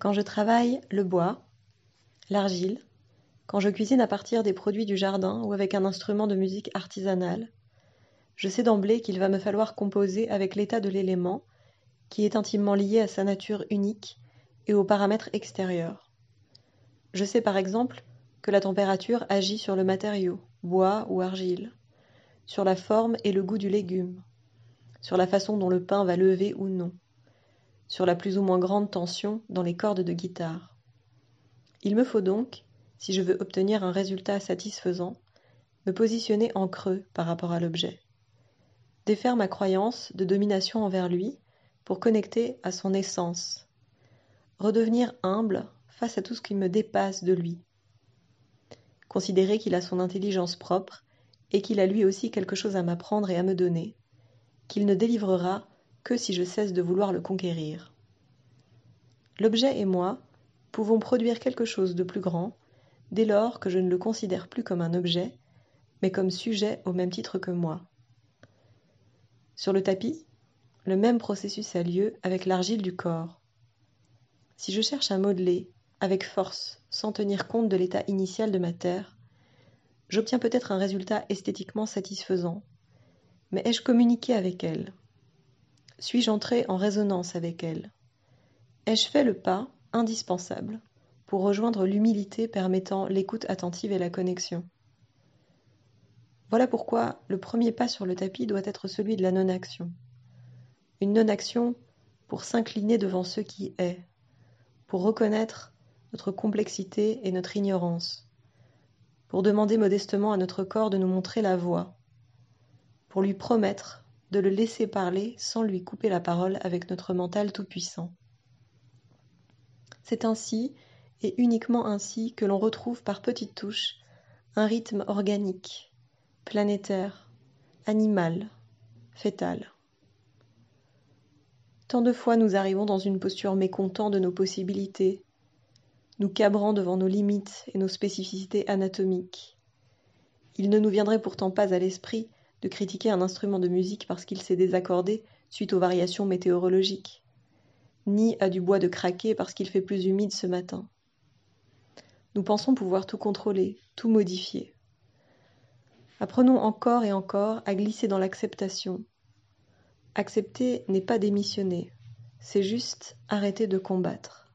Quand je travaille le bois, l'argile, quand je cuisine à partir des produits du jardin ou avec un instrument de musique artisanale, je sais d'emblée qu'il va me falloir composer avec l'état de l'élément, qui est intimement lié à sa nature unique et aux paramètres extérieurs. Je sais par exemple que la température agit sur le matériau, bois ou argile, sur la forme et le goût du légume, sur la façon dont le pain va lever ou non, sur la plus ou moins grande tension dans les cordes de guitare. Il me faut donc, si je veux obtenir un résultat satisfaisant, me positionner en creux par rapport à l'objet, défaire ma croyance de domination envers lui pour connecter à son essence, redevenir humble face à tout ce qui me dépasse de lui, considérer qu'il a son intelligence propre et qu'il a lui aussi quelque chose à m'apprendre et à me donner, qu'il ne délivrera que si je cesse de vouloir le conquérir. L'objet et moi pouvons produire quelque chose de plus grand dès lors que je ne le considère plus comme un objet, mais comme sujet au même titre que moi. Sur le tapis, le même processus a lieu avec l'argile du corps. Si je cherche à modeler avec force, sans tenir compte de l'état initial de ma terre, j'obtiens peut-être un résultat esthétiquement satisfaisant. Mais ai-je communiqué avec elle? Suis-je entré en résonance avec elle Ai-je fait le pas indispensable pour rejoindre l'humilité permettant l'écoute attentive et la connexion? Voilà pourquoi le premier pas sur le tapis doit être celui de la non-action. Une non-action pour s'incliner devant ce qui est, pour reconnaître notre complexité et notre ignorance, pour demander modestement à notre corps de nous montrer la voie, pour lui promettre de le laisser parler sans lui couper la parole avec notre mental tout-puissant. C'est ainsi, et uniquement ainsi, que l'on retrouve par petites touches un rythme organique, planétaire, animal, fétal. Tant de fois nous arrivons dans une posture mécontent de nos possibilités, nous cabrant devant nos limites et nos spécificités anatomiques. Il ne nous viendrait pourtant pas à l'esprit de critiquer un instrument de musique parce qu'il s'est désaccordé suite aux variations météorologiques, ni à du bois de craquer parce qu'il fait plus humide ce matin. Nous pensons pouvoir tout contrôler, tout modifier. Apprenons encore et encore à glisser dans l'acceptation. Accepter n'est pas démissionner, c'est juste arrêter de combattre.